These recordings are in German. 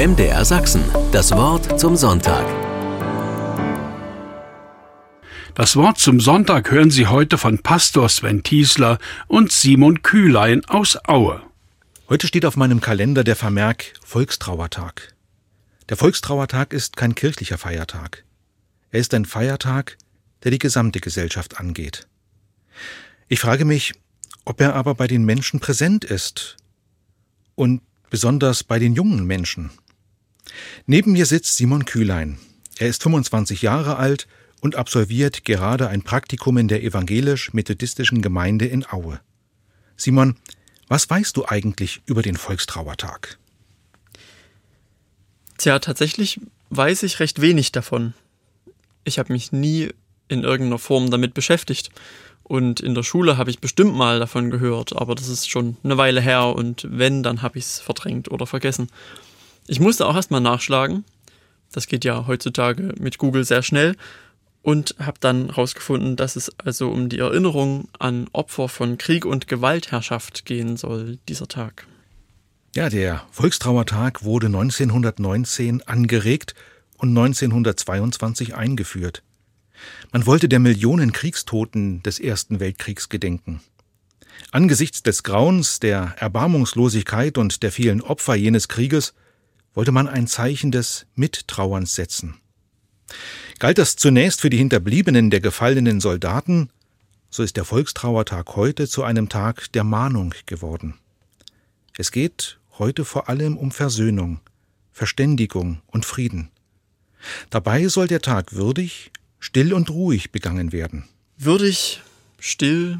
MDR Sachsen. Das Wort zum Sonntag. Das Wort zum Sonntag hören Sie heute von Pastor Sven Tiesler und Simon Kühlein aus Aue. Heute steht auf meinem Kalender der Vermerk Volkstrauertag. Der Volkstrauertag ist kein kirchlicher Feiertag. Er ist ein Feiertag, der die gesamte Gesellschaft angeht. Ich frage mich, ob er aber bei den Menschen präsent ist und besonders bei den jungen Menschen. Neben mir sitzt Simon Kühlein. Er ist 25 Jahre alt und absolviert gerade ein Praktikum in der evangelisch-methodistischen Gemeinde in Aue. Simon, was weißt du eigentlich über den Volkstrauertag? Tja, tatsächlich weiß ich recht wenig davon. Ich habe mich nie in irgendeiner Form damit beschäftigt. Und in der Schule habe ich bestimmt mal davon gehört, aber das ist schon eine Weile her und wenn, dann habe ich es verdrängt oder vergessen. Ich musste auch erstmal nachschlagen. Das geht ja heutzutage mit Google sehr schnell und habe dann herausgefunden, dass es also um die Erinnerung an Opfer von Krieg und Gewaltherrschaft gehen soll, dieser Tag. Ja, der Volkstrauertag wurde 1919 angeregt und 1922 eingeführt. Man wollte der Millionen Kriegstoten des Ersten Weltkriegs gedenken. Angesichts des Grauens, der Erbarmungslosigkeit und der vielen Opfer jenes Krieges wollte man ein Zeichen des Mittrauerns setzen. Galt das zunächst für die Hinterbliebenen der gefallenen Soldaten, so ist der Volkstrauertag heute zu einem Tag der Mahnung geworden. Es geht heute vor allem um Versöhnung, Verständigung und Frieden. Dabei soll der Tag würdig, still und ruhig begangen werden. Würdig, still,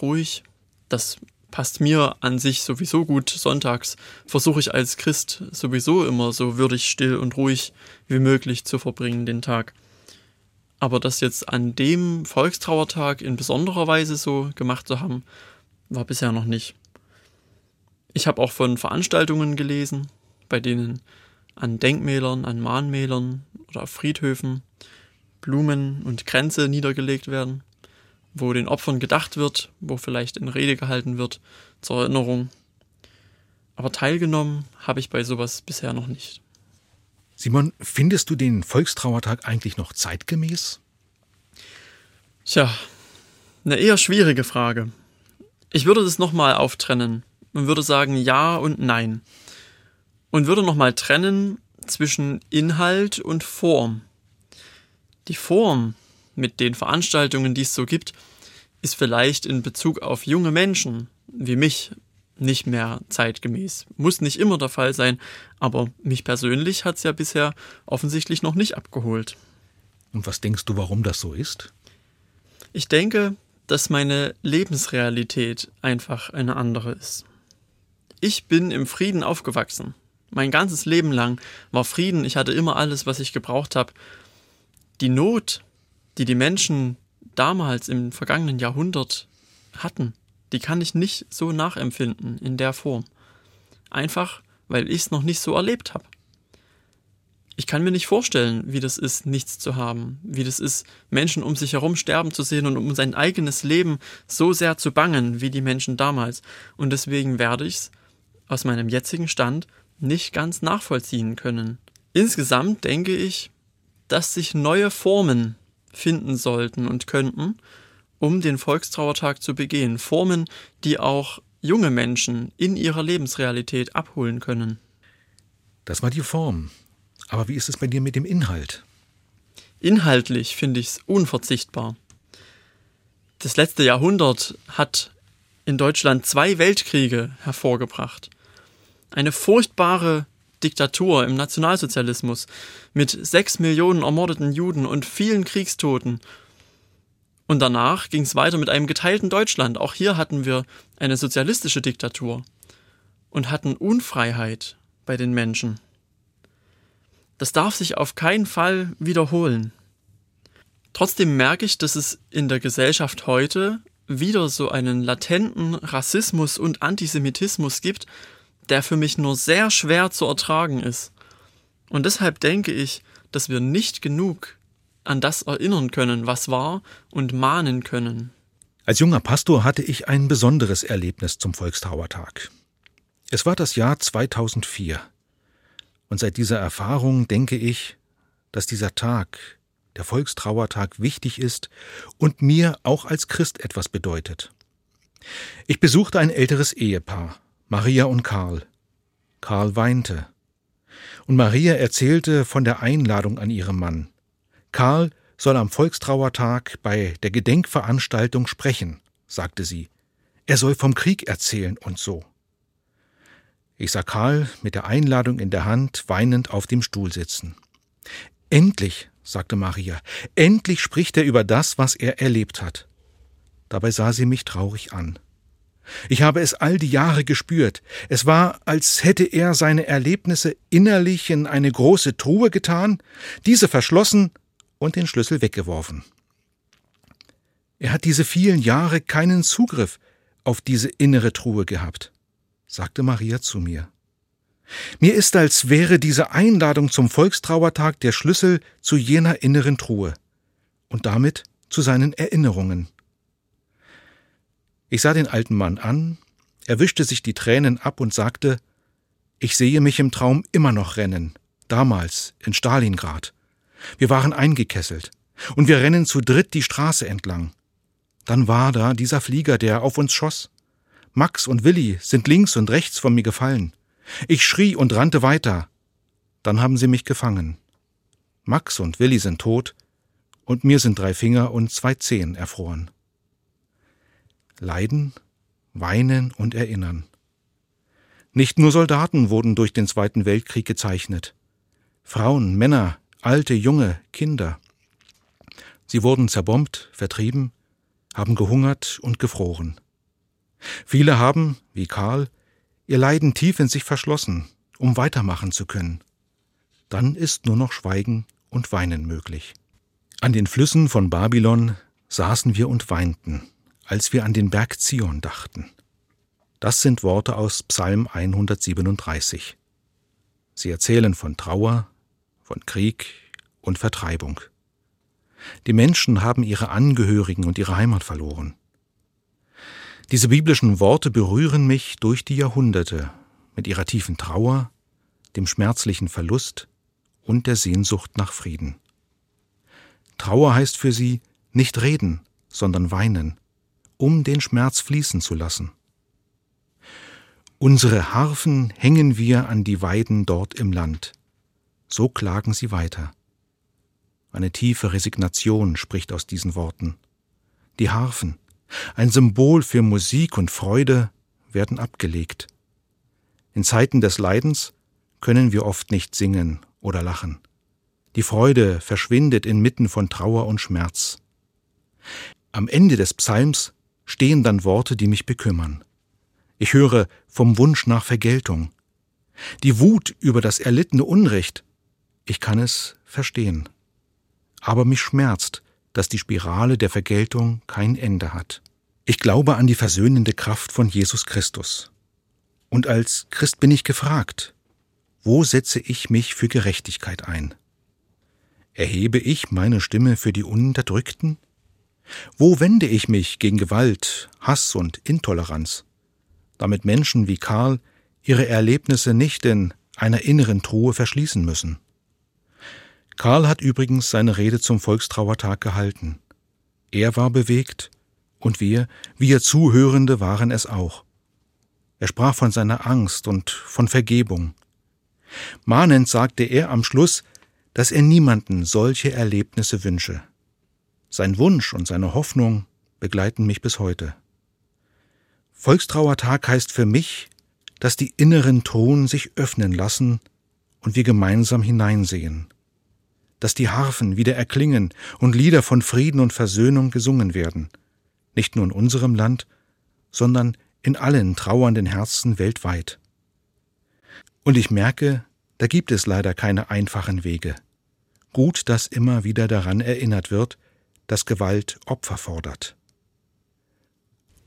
ruhig, das passt mir an sich sowieso gut. Sonntags versuche ich als Christ sowieso immer so würdig, still und ruhig wie möglich zu verbringen, den Tag. Aber das jetzt an dem Volkstrauertag in besonderer Weise so gemacht zu haben, war bisher noch nicht. Ich habe auch von Veranstaltungen gelesen, bei denen an Denkmälern, an Mahnmälern oder auf Friedhöfen Blumen und Kränze niedergelegt werden, wo den Opfern gedacht wird, wo vielleicht eine Rede gehalten wird zur Erinnerung. Aber teilgenommen habe ich bei sowas bisher noch nicht. Simon, findest du den Volkstrauertag eigentlich noch zeitgemäß? Tja, eine eher schwierige Frage. Ich würde das nochmal auftrennen und würde sagen ja und nein. Und würde nochmal trennen zwischen Inhalt und Form. Die Form mit den Veranstaltungen, die es so gibt, ist vielleicht in Bezug auf junge Menschen wie mich nicht mehr zeitgemäß. Muss nicht immer der Fall sein, aber mich persönlich hat es ja bisher offensichtlich noch nicht abgeholt. Und was denkst du, warum das so ist? Ich denke, dass meine Lebensrealität einfach eine andere ist. Ich bin im Frieden aufgewachsen. Mein ganzes Leben lang war Frieden, ich hatte immer alles, was ich gebraucht habe die Not, die die Menschen damals im vergangenen Jahrhundert hatten, die kann ich nicht so nachempfinden in der Form. Einfach, weil ich es noch nicht so erlebt habe. Ich kann mir nicht vorstellen, wie das ist, nichts zu haben, wie das ist, Menschen um sich herum sterben zu sehen und um sein eigenes Leben so sehr zu bangen wie die Menschen damals. Und deswegen werde ich es aus meinem jetzigen Stand nicht ganz nachvollziehen können. Insgesamt denke ich, dass sich neue Formen finden sollten und könnten, um den Volkstrauertag zu begehen. Formen, die auch junge Menschen in ihrer Lebensrealität abholen können. Das war die Form. Aber wie ist es bei dir mit dem Inhalt? Inhaltlich finde ich es unverzichtbar. Das letzte Jahrhundert hat in Deutschland zwei Weltkriege hervorgebracht. Eine furchtbare Diktatur, im Nationalsozialismus, mit sechs Millionen ermordeten Juden und vielen Kriegstoten. Und danach ging es weiter mit einem geteilten Deutschland. Auch hier hatten wir eine sozialistische Diktatur und hatten Unfreiheit bei den Menschen. Das darf sich auf keinen Fall wiederholen. Trotzdem merke ich, dass es in der Gesellschaft heute wieder so einen latenten Rassismus und Antisemitismus gibt, der für mich nur sehr schwer zu ertragen ist. Und deshalb denke ich, dass wir nicht genug an das erinnern können, was war, und mahnen können. Als junger Pastor hatte ich ein besonderes Erlebnis zum Volkstrauertag. Es war das Jahr 2004. Und seit dieser Erfahrung denke ich, dass dieser Tag, der Volkstrauertag, wichtig ist und mir auch als Christ etwas bedeutet. Ich besuchte ein älteres Ehepaar, Maria und Karl. Karl weinte. Und Maria erzählte von der Einladung an ihrem Mann. Karl soll am Volkstrauertag bei der Gedenkveranstaltung sprechen, sagte sie. Er soll vom Krieg erzählen und so. Ich sah Karl mit der Einladung in der Hand weinend auf dem Stuhl sitzen. Endlich, sagte Maria, endlich spricht er über das, was er erlebt hat. Dabei sah sie mich traurig an. Ich habe es all die Jahre gespürt. Es war, als hätte er seine Erlebnisse innerlich in eine große Truhe getan, diese verschlossen und den Schlüssel weggeworfen. Er hat diese vielen Jahre keinen Zugriff auf diese innere Truhe gehabt, sagte Maria zu mir. Mir ist, als wäre diese Einladung zum Volkstrauertag der Schlüssel zu jener inneren Truhe und damit zu seinen Erinnerungen. Ich sah den alten Mann an, er wischte sich die Tränen ab und sagte, ich sehe mich im Traum immer noch rennen, damals in Stalingrad. Wir waren eingekesselt, und wir rennen zu dritt die Straße entlang. Dann war da dieser Flieger, der auf uns schoss. Max und Willi sind links und rechts von mir gefallen. Ich schrie und rannte weiter. Dann haben sie mich gefangen. Max und Willi sind tot, und mir sind drei Finger und zwei Zehen erfroren. Leiden, Weinen und Erinnern. Nicht nur Soldaten wurden durch den Zweiten Weltkrieg gezeichnet. Frauen, Männer, alte, junge, Kinder. Sie wurden zerbombt, vertrieben, haben gehungert und gefroren. Viele haben, wie Karl, ihr Leiden tief in sich verschlossen, um weitermachen zu können. Dann ist nur noch Schweigen und Weinen möglich. An den Flüssen von Babylon saßen wir und weinten als wir an den Berg Zion dachten. Das sind Worte aus Psalm 137. Sie erzählen von Trauer, von Krieg und Vertreibung. Die Menschen haben ihre Angehörigen und ihre Heimat verloren. Diese biblischen Worte berühren mich durch die Jahrhunderte mit ihrer tiefen Trauer, dem schmerzlichen Verlust und der Sehnsucht nach Frieden. Trauer heißt für sie nicht reden, sondern weinen, um den Schmerz fließen zu lassen. Unsere Harfen hängen wir an die Weiden dort im Land. So klagen sie weiter. Eine tiefe Resignation spricht aus diesen Worten. Die Harfen, ein Symbol für Musik und Freude, werden abgelegt. In Zeiten des Leidens können wir oft nicht singen oder lachen. Die Freude verschwindet inmitten von Trauer und Schmerz. Am Ende des Psalms stehen dann Worte, die mich bekümmern. Ich höre vom Wunsch nach Vergeltung. Die Wut über das erlittene Unrecht. Ich kann es verstehen. Aber mich schmerzt, dass die Spirale der Vergeltung kein Ende hat. Ich glaube an die versöhnende Kraft von Jesus Christus. Und als Christ bin ich gefragt, wo setze ich mich für Gerechtigkeit ein? Erhebe ich meine Stimme für die Unterdrückten? Wo wende ich mich gegen Gewalt, Hass und Intoleranz? Damit Menschen wie Karl ihre Erlebnisse nicht in einer inneren Truhe verschließen müssen. Karl hat übrigens seine Rede zum Volkstrauertag gehalten. Er war bewegt, und wir, wir Zuhörende, waren es auch. Er sprach von seiner Angst und von Vergebung. Mahnend sagte er am Schluss, dass er niemanden solche Erlebnisse wünsche. Sein Wunsch und seine Hoffnung begleiten mich bis heute. Volkstrauertag heißt für mich, dass die inneren Truhen sich öffnen lassen und wir gemeinsam hineinsehen, dass die Harfen wieder erklingen und Lieder von Frieden und Versöhnung gesungen werden, nicht nur in unserem Land, sondern in allen trauernden Herzen weltweit. Und ich merke, da gibt es leider keine einfachen Wege. Gut, dass immer wieder daran erinnert wird, dass Gewalt Opfer fordert.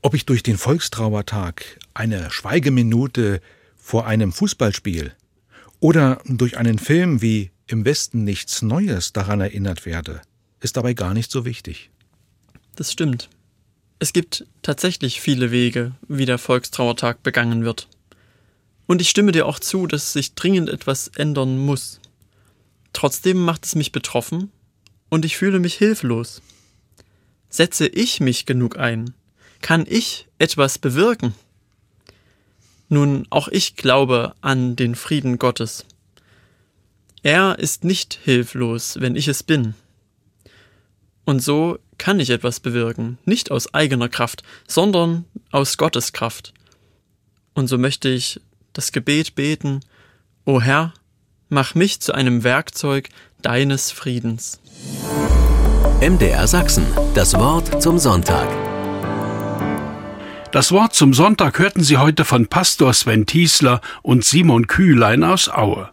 Ob ich durch den Volkstrauertag, eine Schweigeminute vor einem Fußballspiel oder durch einen Film wie Im Westen nichts Neues daran erinnert werde, ist dabei gar nicht so wichtig. Das stimmt. Es gibt tatsächlich viele Wege, wie der Volkstrauertag begangen wird. Und ich stimme dir auch zu, dass sich dringend etwas ändern muss. Trotzdem macht es mich betroffen und ich fühle mich hilflos. Setze ich mich genug ein? Kann ich etwas bewirken? Nun, auch ich glaube an den Frieden Gottes. Er ist nicht hilflos, wenn ich es bin. Und so kann ich etwas bewirken, nicht aus eigener Kraft, sondern aus Gottes Kraft. Und so möchte ich das Gebet beten, O Herr, mach mich zu einem Werkzeug deines Friedens. MDR Sachsen, das Wort zum Sonntag. Das Wort zum Sonntag hörten Sie heute von Pastor Sven Tiesler und Simon Kühlein aus Aue.